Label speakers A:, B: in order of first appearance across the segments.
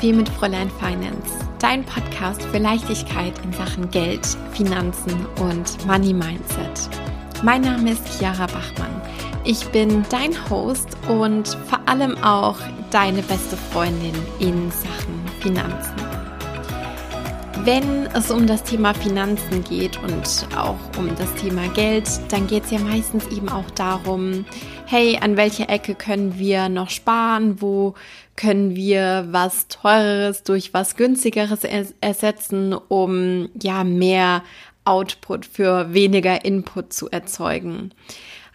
A: Wie mit Fräulein Finance, dein Podcast für Leichtigkeit in Sachen Geld, Finanzen und Money Mindset. Mein Name ist Chiara Bachmann. Ich bin dein Host und vor allem auch deine beste Freundin in Sachen Finanzen. Wenn es um das Thema Finanzen geht und auch um das Thema Geld, dann geht es ja meistens eben auch darum, hey, an welcher Ecke können wir noch sparen, wo können wir was teureres durch was günstigeres ersetzen, um ja mehr Output für weniger Input zu erzeugen.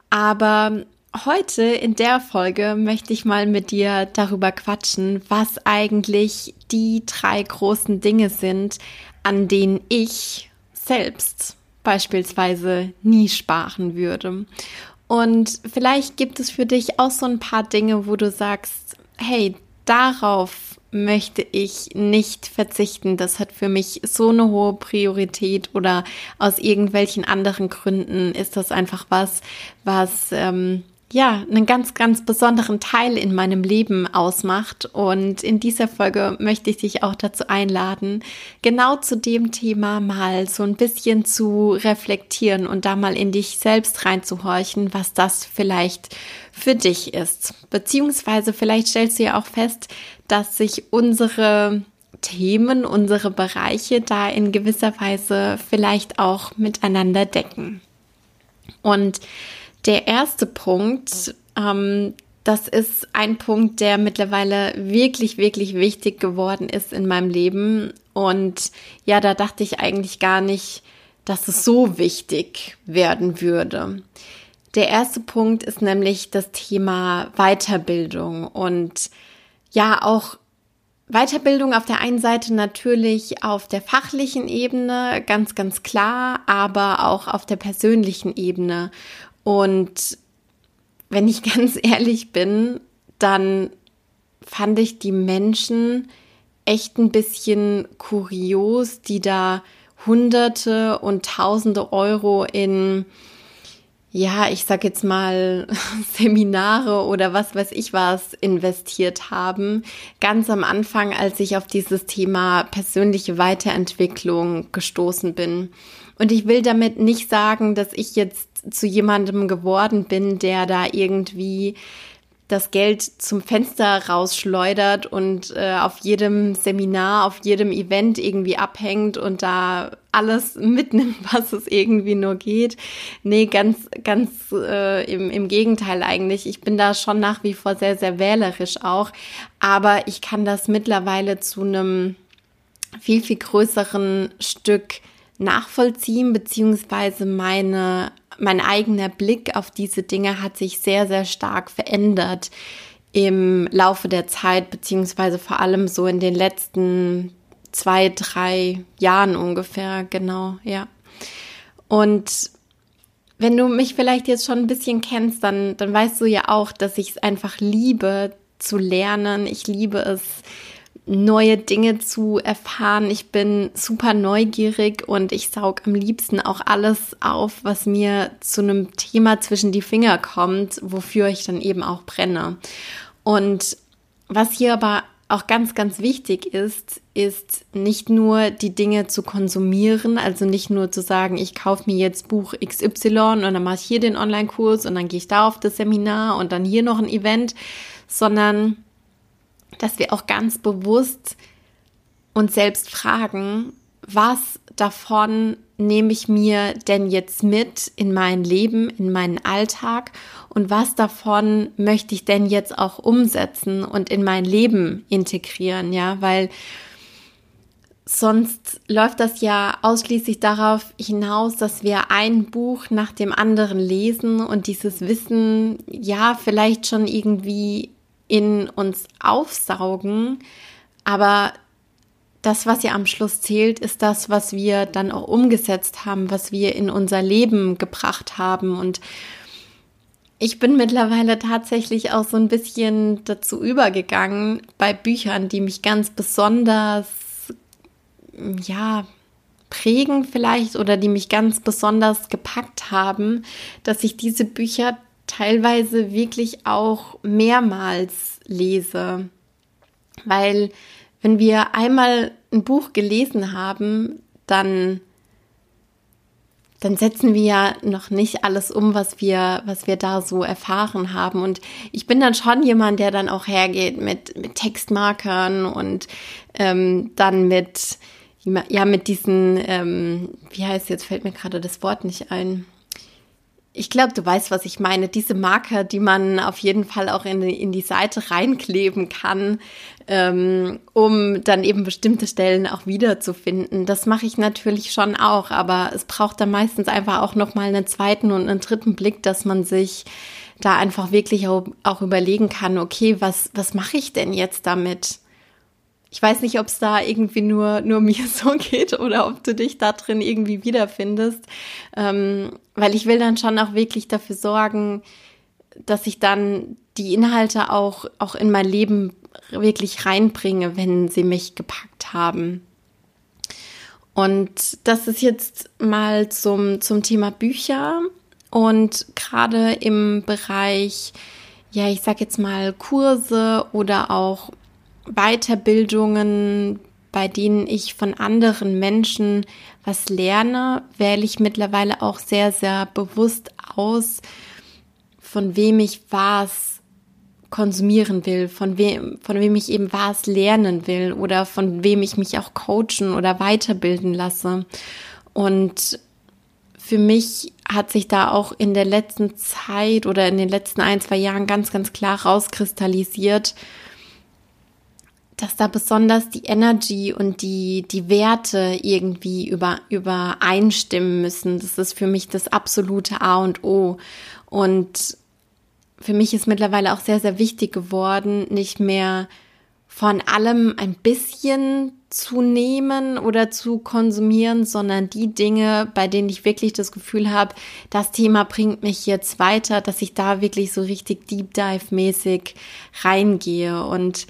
A: Aber heute in der Folge möchte ich mal mit dir darüber quatschen, was eigentlich die drei großen Dinge sind, an denen ich selbst beispielsweise nie sparen würde. Und vielleicht gibt es für dich auch so ein paar Dinge, wo du sagst, hey, darauf möchte ich nicht verzichten. Das hat für mich so eine hohe Priorität oder aus irgendwelchen anderen Gründen ist das einfach was, was ähm, ja, einen ganz, ganz besonderen Teil in meinem Leben ausmacht. Und in dieser Folge möchte ich dich auch dazu einladen, genau zu dem Thema mal so ein bisschen zu reflektieren und da mal in dich selbst reinzuhorchen, was das vielleicht für dich ist. Beziehungsweise vielleicht stellst du ja auch fest, dass sich unsere Themen, unsere Bereiche da in gewisser Weise vielleicht auch miteinander decken. Und der erste Punkt, ähm, das ist ein Punkt, der mittlerweile wirklich, wirklich wichtig geworden ist in meinem Leben. Und ja, da dachte ich eigentlich gar nicht, dass es so wichtig werden würde. Der erste Punkt ist nämlich das Thema Weiterbildung und ja, auch Weiterbildung auf der einen Seite natürlich auf der fachlichen Ebene, ganz, ganz klar, aber auch auf der persönlichen Ebene. Und wenn ich ganz ehrlich bin, dann fand ich die Menschen echt ein bisschen kurios, die da Hunderte und Tausende Euro in, ja, ich sag jetzt mal Seminare oder was weiß ich was investiert haben. Ganz am Anfang, als ich auf dieses Thema persönliche Weiterentwicklung gestoßen bin. Und ich will damit nicht sagen, dass ich jetzt zu jemandem geworden bin, der da irgendwie das Geld zum Fenster rausschleudert und äh, auf jedem Seminar, auf jedem Event irgendwie abhängt und da alles mitnimmt, was es irgendwie nur geht. Nee, ganz, ganz äh, im, im Gegenteil eigentlich. Ich bin da schon nach wie vor sehr, sehr wählerisch auch. Aber ich kann das mittlerweile zu einem viel, viel größeren Stück nachvollziehen, beziehungsweise meine mein eigener Blick auf diese Dinge hat sich sehr, sehr stark verändert im Laufe der Zeit, beziehungsweise vor allem so in den letzten zwei, drei Jahren ungefähr, genau, ja. Und wenn du mich vielleicht jetzt schon ein bisschen kennst, dann, dann weißt du ja auch, dass ich es einfach liebe zu lernen. Ich liebe es, neue Dinge zu erfahren. Ich bin super neugierig und ich saug am liebsten auch alles auf, was mir zu einem Thema zwischen die Finger kommt, wofür ich dann eben auch brenne. Und was hier aber auch ganz, ganz wichtig ist, ist nicht nur die Dinge zu konsumieren, also nicht nur zu sagen, ich kaufe mir jetzt Buch XY und dann mache ich hier den Online-Kurs und dann gehe ich da auf das Seminar und dann hier noch ein Event, sondern dass wir auch ganz bewusst uns selbst fragen, was davon nehme ich mir denn jetzt mit in mein Leben, in meinen Alltag und was davon möchte ich denn jetzt auch umsetzen und in mein Leben integrieren, ja, weil sonst läuft das ja ausschließlich darauf hinaus, dass wir ein Buch nach dem anderen lesen und dieses Wissen ja vielleicht schon irgendwie in uns aufsaugen, aber das, was ja am Schluss zählt, ist das, was wir dann auch umgesetzt haben, was wir in unser Leben gebracht haben. Und ich bin mittlerweile tatsächlich auch so ein bisschen dazu übergegangen, bei Büchern, die mich ganz besonders, ja, prägen vielleicht oder die mich ganz besonders gepackt haben, dass ich diese Bücher teilweise wirklich auch mehrmals lese. Weil wenn wir einmal ein Buch gelesen haben, dann dann setzen wir ja noch nicht alles um, was wir, was wir da so erfahren haben. Und ich bin dann schon jemand, der dann auch hergeht mit, mit Textmarkern und ähm, dann mit, ja, mit diesen, ähm, wie heißt jetzt, fällt mir gerade das Wort nicht ein ich glaube, du weißt, was ich meine. Diese Marker, die man auf jeden Fall auch in die, in die Seite reinkleben kann, ähm, um dann eben bestimmte Stellen auch wiederzufinden. Das mache ich natürlich schon auch, aber es braucht dann meistens einfach auch nochmal einen zweiten und einen dritten Blick, dass man sich da einfach wirklich auch, auch überlegen kann, okay, was, was mache ich denn jetzt damit? Ich weiß nicht, ob es da irgendwie nur, nur mir so geht oder ob du dich da drin irgendwie wiederfindest. Ähm, weil ich will dann schon auch wirklich dafür sorgen, dass ich dann die Inhalte auch, auch in mein Leben wirklich reinbringe, wenn sie mich gepackt haben. Und das ist jetzt mal zum, zum Thema Bücher und gerade im Bereich, ja, ich sag jetzt mal Kurse oder auch Weiterbildungen, bei denen ich von anderen Menschen was lerne, wähle ich mittlerweile auch sehr, sehr bewusst aus, von wem ich was konsumieren will, von wem, von wem ich eben was lernen will oder von wem ich mich auch coachen oder weiterbilden lasse. Und für mich hat sich da auch in der letzten Zeit oder in den letzten ein, zwei Jahren ganz, ganz klar rauskristallisiert, dass da besonders die Energy und die, die Werte irgendwie über, übereinstimmen müssen. Das ist für mich das absolute A und O. Und für mich ist mittlerweile auch sehr, sehr wichtig geworden, nicht mehr von allem ein bisschen zu nehmen oder zu konsumieren, sondern die Dinge, bei denen ich wirklich das Gefühl habe, das Thema bringt mich jetzt weiter, dass ich da wirklich so richtig Deep Dive mäßig reingehe und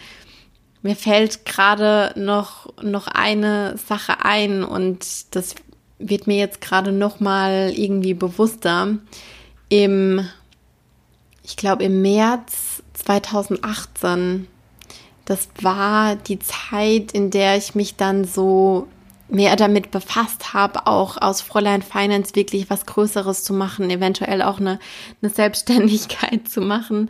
A: mir fällt gerade noch, noch eine Sache ein und das wird mir jetzt gerade noch mal irgendwie bewusster. Im, ich glaube im März 2018, das war die Zeit, in der ich mich dann so mehr damit befasst habe, auch aus Fräulein Finance wirklich was Größeres zu machen, eventuell auch eine, eine Selbstständigkeit zu machen.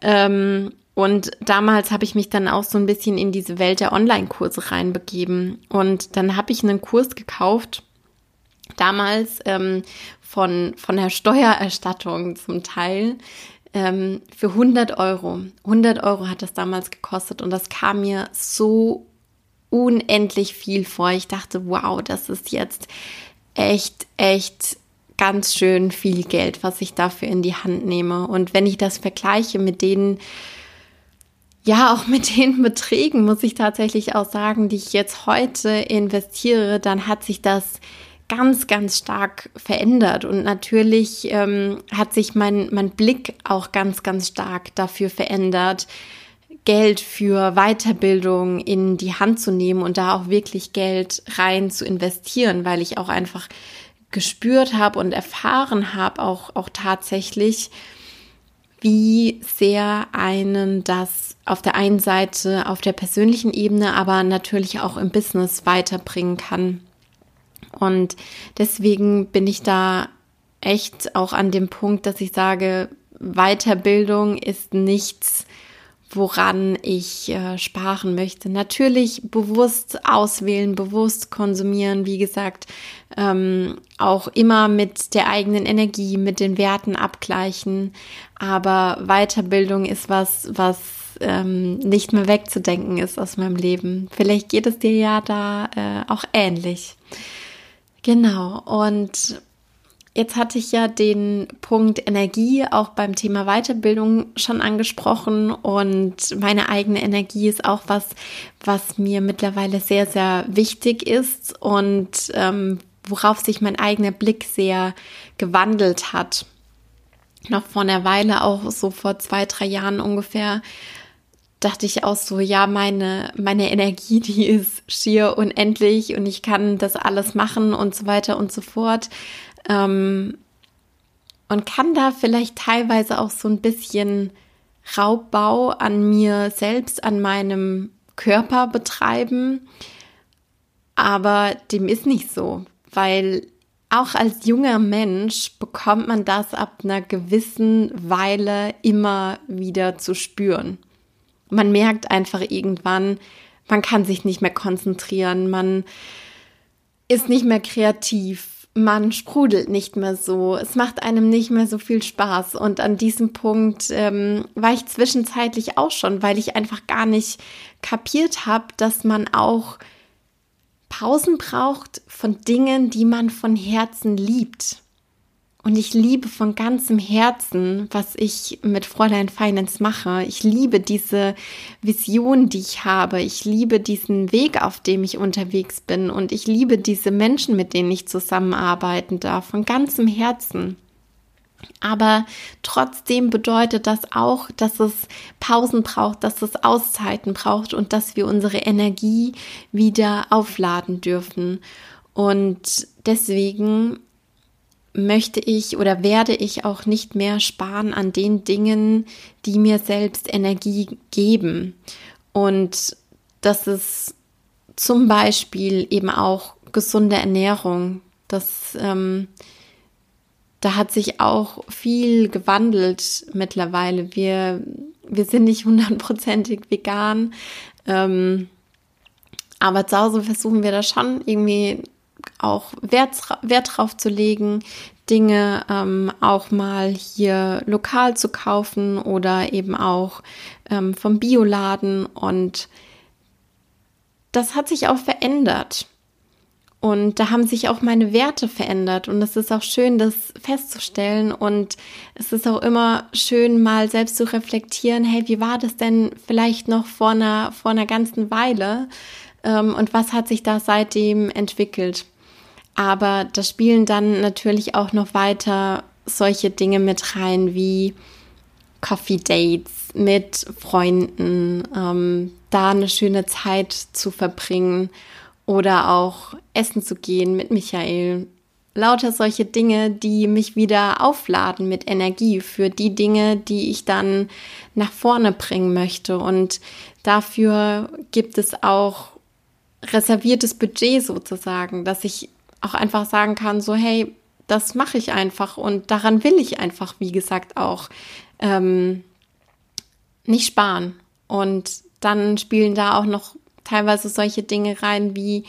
A: Ähm, und damals habe ich mich dann auch so ein bisschen in diese Welt der Online-Kurse reinbegeben. Und dann habe ich einen Kurs gekauft, damals ähm, von, von der Steuererstattung zum Teil, ähm, für 100 Euro. 100 Euro hat das damals gekostet und das kam mir so unendlich viel vor. Ich dachte, wow, das ist jetzt echt, echt ganz schön viel Geld, was ich dafür in die Hand nehme. Und wenn ich das vergleiche mit denen, ja, auch mit den Beträgen muss ich tatsächlich auch sagen, die ich jetzt heute investiere, dann hat sich das ganz, ganz stark verändert. Und natürlich ähm, hat sich mein, mein Blick auch ganz, ganz stark dafür verändert, Geld für Weiterbildung in die Hand zu nehmen und da auch wirklich Geld rein zu investieren, weil ich auch einfach gespürt habe und erfahren habe, auch, auch tatsächlich, wie sehr einen das auf der einen Seite auf der persönlichen Ebene, aber natürlich auch im Business weiterbringen kann. Und deswegen bin ich da echt auch an dem Punkt, dass ich sage, Weiterbildung ist nichts, woran ich äh, sparen möchte. Natürlich bewusst auswählen, bewusst konsumieren, wie gesagt, ähm, auch immer mit der eigenen Energie, mit den Werten abgleichen. Aber Weiterbildung ist was, was ähm, nicht mehr wegzudenken ist aus meinem Leben. Vielleicht geht es dir ja da äh, auch ähnlich. Genau. Und Jetzt hatte ich ja den Punkt Energie auch beim Thema Weiterbildung schon angesprochen und meine eigene Energie ist auch was, was mir mittlerweile sehr, sehr wichtig ist und ähm, worauf sich mein eigener Blick sehr gewandelt hat. Noch vor einer Weile, auch so vor zwei, drei Jahren ungefähr, dachte ich auch so, ja, meine, meine Energie, die ist schier unendlich und ich kann das alles machen und so weiter und so fort. Ähm, und kann da vielleicht teilweise auch so ein bisschen Raubbau an mir selbst, an meinem Körper betreiben. Aber dem ist nicht so, weil auch als junger Mensch bekommt man das ab einer gewissen Weile immer wieder zu spüren. Man merkt einfach irgendwann, man kann sich nicht mehr konzentrieren, man ist nicht mehr kreativ, man sprudelt nicht mehr so, es macht einem nicht mehr so viel Spaß. Und an diesem Punkt ähm, war ich zwischenzeitlich auch schon, weil ich einfach gar nicht kapiert habe, dass man auch Pausen braucht von Dingen, die man von Herzen liebt. Und ich liebe von ganzem Herzen, was ich mit Fräulein Finance mache. Ich liebe diese Vision, die ich habe. Ich liebe diesen Weg, auf dem ich unterwegs bin. Und ich liebe diese Menschen, mit denen ich zusammenarbeiten darf. Von ganzem Herzen. Aber trotzdem bedeutet das auch, dass es Pausen braucht, dass es Auszeiten braucht und dass wir unsere Energie wieder aufladen dürfen. Und deswegen möchte ich oder werde ich auch nicht mehr sparen an den Dingen, die mir selbst Energie geben. Und das ist zum Beispiel eben auch gesunde Ernährung. Das ähm, da hat sich auch viel gewandelt mittlerweile. Wir, wir sind nicht hundertprozentig vegan, ähm, aber zu Hause versuchen wir da schon irgendwie auch Wert, Wert drauf zu legen, Dinge ähm, auch mal hier lokal zu kaufen oder eben auch ähm, vom Bioladen. Und das hat sich auch verändert. Und da haben sich auch meine Werte verändert. Und es ist auch schön, das festzustellen. Und es ist auch immer schön, mal selbst zu reflektieren, hey, wie war das denn vielleicht noch vor einer, vor einer ganzen Weile? Ähm, und was hat sich da seitdem entwickelt? Aber da spielen dann natürlich auch noch weiter solche Dinge mit rein wie Coffee Dates mit Freunden, ähm, da eine schöne Zeit zu verbringen oder auch essen zu gehen mit Michael. Lauter solche Dinge, die mich wieder aufladen mit Energie für die Dinge, die ich dann nach vorne bringen möchte. Und dafür gibt es auch reserviertes Budget sozusagen, dass ich auch einfach sagen kann, so hey, das mache ich einfach und daran will ich einfach, wie gesagt, auch ähm, nicht sparen. Und dann spielen da auch noch teilweise solche Dinge rein wie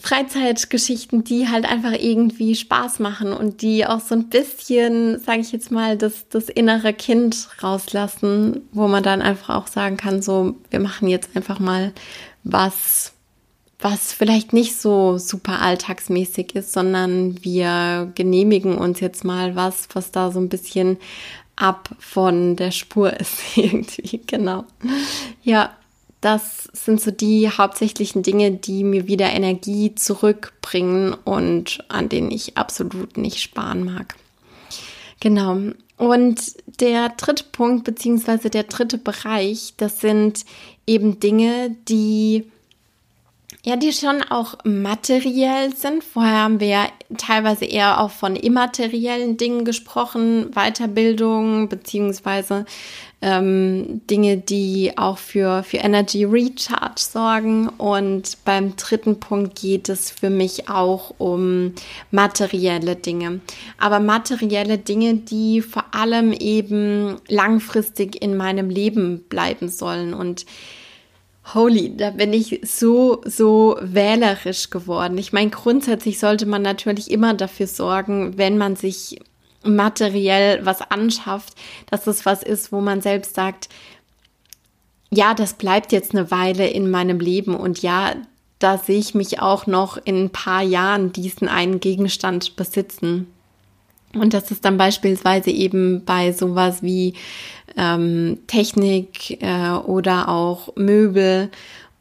A: Freizeitgeschichten, die halt einfach irgendwie Spaß machen und die auch so ein bisschen, sage ich jetzt mal, das, das innere Kind rauslassen, wo man dann einfach auch sagen kann, so, wir machen jetzt einfach mal was, was vielleicht nicht so super alltagsmäßig ist, sondern wir genehmigen uns jetzt mal was, was da so ein bisschen ab von der Spur ist irgendwie, genau. Ja, das sind so die hauptsächlichen Dinge, die mir wieder Energie zurückbringen und an denen ich absolut nicht sparen mag. Genau. Und der dritte Punkt, beziehungsweise der dritte Bereich, das sind eben Dinge, die ja, die schon auch materiell sind. Vorher haben wir ja teilweise eher auch von immateriellen Dingen gesprochen, Weiterbildung beziehungsweise ähm, Dinge, die auch für, für Energy Recharge sorgen. Und beim dritten Punkt geht es für mich auch um materielle Dinge. Aber materielle Dinge, die vor allem eben langfristig in meinem Leben bleiben sollen. Und Holy, da bin ich so, so wählerisch geworden. Ich meine, grundsätzlich sollte man natürlich immer dafür sorgen, wenn man sich materiell was anschafft, dass es was ist, wo man selbst sagt, ja, das bleibt jetzt eine Weile in meinem Leben und ja, da sehe ich mich auch noch in ein paar Jahren diesen einen Gegenstand besitzen. Und das ist dann beispielsweise eben bei sowas wie ähm, Technik äh, oder auch Möbel.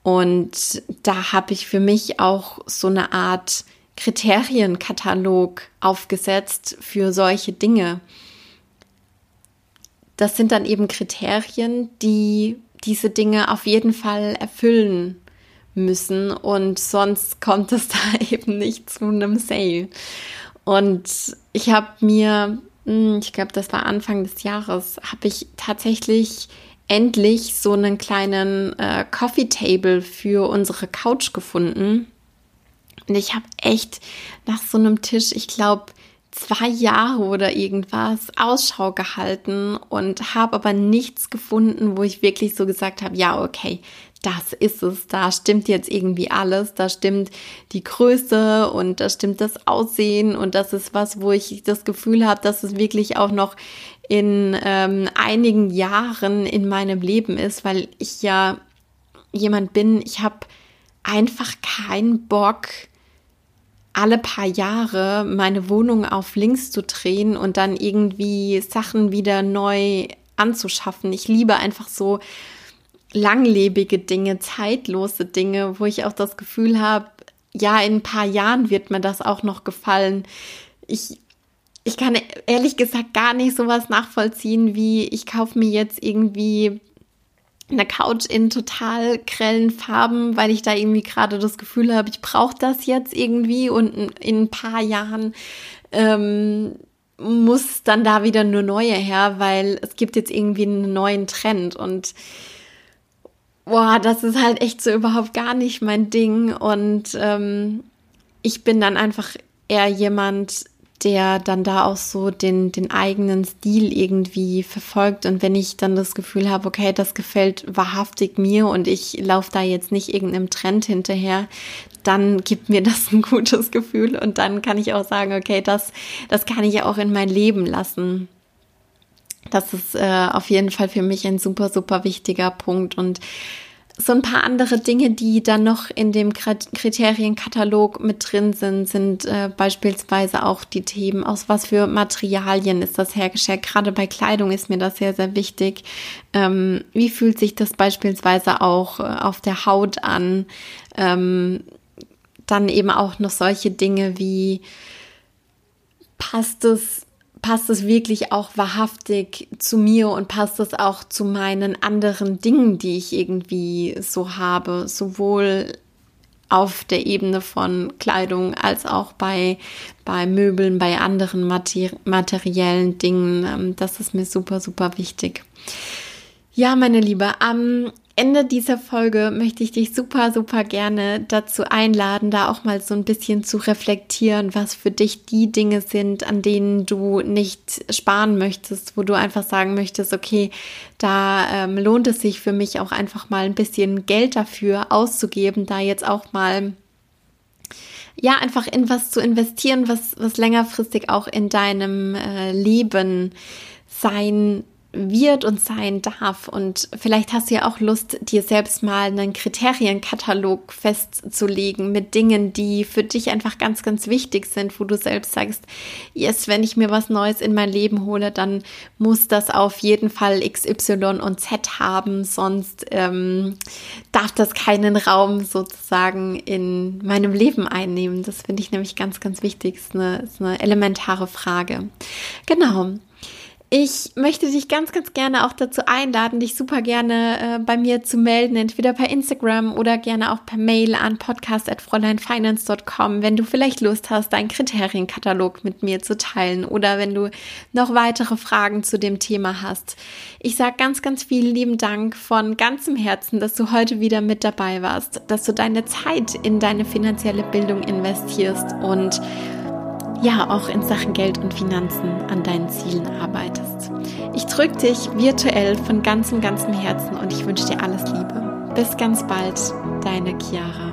A: Und da habe ich für mich auch so eine Art Kriterienkatalog aufgesetzt für solche Dinge. Das sind dann eben Kriterien, die diese Dinge auf jeden Fall erfüllen müssen und sonst kommt es da eben nicht zu einem Sale. Und ich habe mir, hm, ich glaube, das war Anfang des Jahres, habe ich tatsächlich endlich so einen kleinen äh, Coffee Table für unsere Couch gefunden. Und ich habe echt nach so einem Tisch, ich glaube, zwei Jahre oder irgendwas Ausschau gehalten und habe aber nichts gefunden, wo ich wirklich so gesagt habe, ja, okay, das ist es, da stimmt jetzt irgendwie alles, da stimmt die Größe und da stimmt das Aussehen und das ist was, wo ich das Gefühl habe, dass es wirklich auch noch in ähm, einigen Jahren in meinem Leben ist, weil ich ja jemand bin, ich habe einfach keinen Bock, alle paar Jahre meine Wohnung auf links zu drehen und dann irgendwie Sachen wieder neu anzuschaffen. Ich liebe einfach so langlebige Dinge, zeitlose Dinge, wo ich auch das Gefühl habe, ja, in ein paar Jahren wird mir das auch noch gefallen. Ich ich kann ehrlich gesagt gar nicht sowas nachvollziehen, wie ich kaufe mir jetzt irgendwie eine Couch in total grellen Farben, weil ich da irgendwie gerade das Gefühl habe, ich brauche das jetzt irgendwie. Und in ein paar Jahren ähm, muss dann da wieder eine neue her, weil es gibt jetzt irgendwie einen neuen Trend. Und boah, das ist halt echt so überhaupt gar nicht mein Ding. Und ähm, ich bin dann einfach eher jemand, der dann da auch so den, den eigenen Stil irgendwie verfolgt. Und wenn ich dann das Gefühl habe, okay, das gefällt wahrhaftig mir und ich laufe da jetzt nicht irgendeinem Trend hinterher, dann gibt mir das ein gutes Gefühl und dann kann ich auch sagen, okay, das, das kann ich auch in mein Leben lassen. Das ist äh, auf jeden Fall für mich ein super, super wichtiger Punkt und so ein paar andere Dinge, die dann noch in dem Kriterienkatalog mit drin sind, sind äh, beispielsweise auch die Themen, aus was für Materialien ist das hergestellt. Gerade bei Kleidung ist mir das sehr, sehr wichtig. Ähm, wie fühlt sich das beispielsweise auch äh, auf der Haut an? Ähm, dann eben auch noch solche Dinge wie passt es passt es wirklich auch wahrhaftig zu mir und passt es auch zu meinen anderen Dingen, die ich irgendwie so habe, sowohl auf der Ebene von Kleidung als auch bei, bei Möbeln, bei anderen materi materiellen Dingen. Ähm, das ist mir super, super wichtig. Ja, meine Liebe, am Ende dieser Folge möchte ich dich super, super gerne dazu einladen, da auch mal so ein bisschen zu reflektieren, was für dich die Dinge sind, an denen du nicht sparen möchtest, wo du einfach sagen möchtest, okay, da ähm, lohnt es sich für mich auch einfach mal ein bisschen Geld dafür auszugeben, da jetzt auch mal ja, einfach in was zu investieren, was, was längerfristig auch in deinem äh, Leben sein wird und sein darf. Und vielleicht hast du ja auch Lust, dir selbst mal einen Kriterienkatalog festzulegen mit Dingen, die für dich einfach ganz, ganz wichtig sind, wo du selbst sagst, yes, wenn ich mir was Neues in mein Leben hole, dann muss das auf jeden Fall X, Y und Z haben, sonst ähm, darf das keinen Raum sozusagen in meinem Leben einnehmen. Das finde ich nämlich ganz, ganz wichtig. Das ist eine, ist eine elementare Frage. Genau. Ich möchte dich ganz, ganz gerne auch dazu einladen, dich super gerne äh, bei mir zu melden, entweder per Instagram oder gerne auch per Mail an podcast.fräuleinfinance.com, wenn du vielleicht Lust hast, deinen Kriterienkatalog mit mir zu teilen oder wenn du noch weitere Fragen zu dem Thema hast. Ich sage ganz, ganz vielen lieben Dank von ganzem Herzen, dass du heute wieder mit dabei warst, dass du deine Zeit in deine finanzielle Bildung investierst und ja auch in Sachen Geld und Finanzen an deinen Zielen arbeitest. Ich drücke dich virtuell von ganzem, ganzem Herzen und ich wünsche dir alles Liebe. Bis ganz bald, deine Chiara.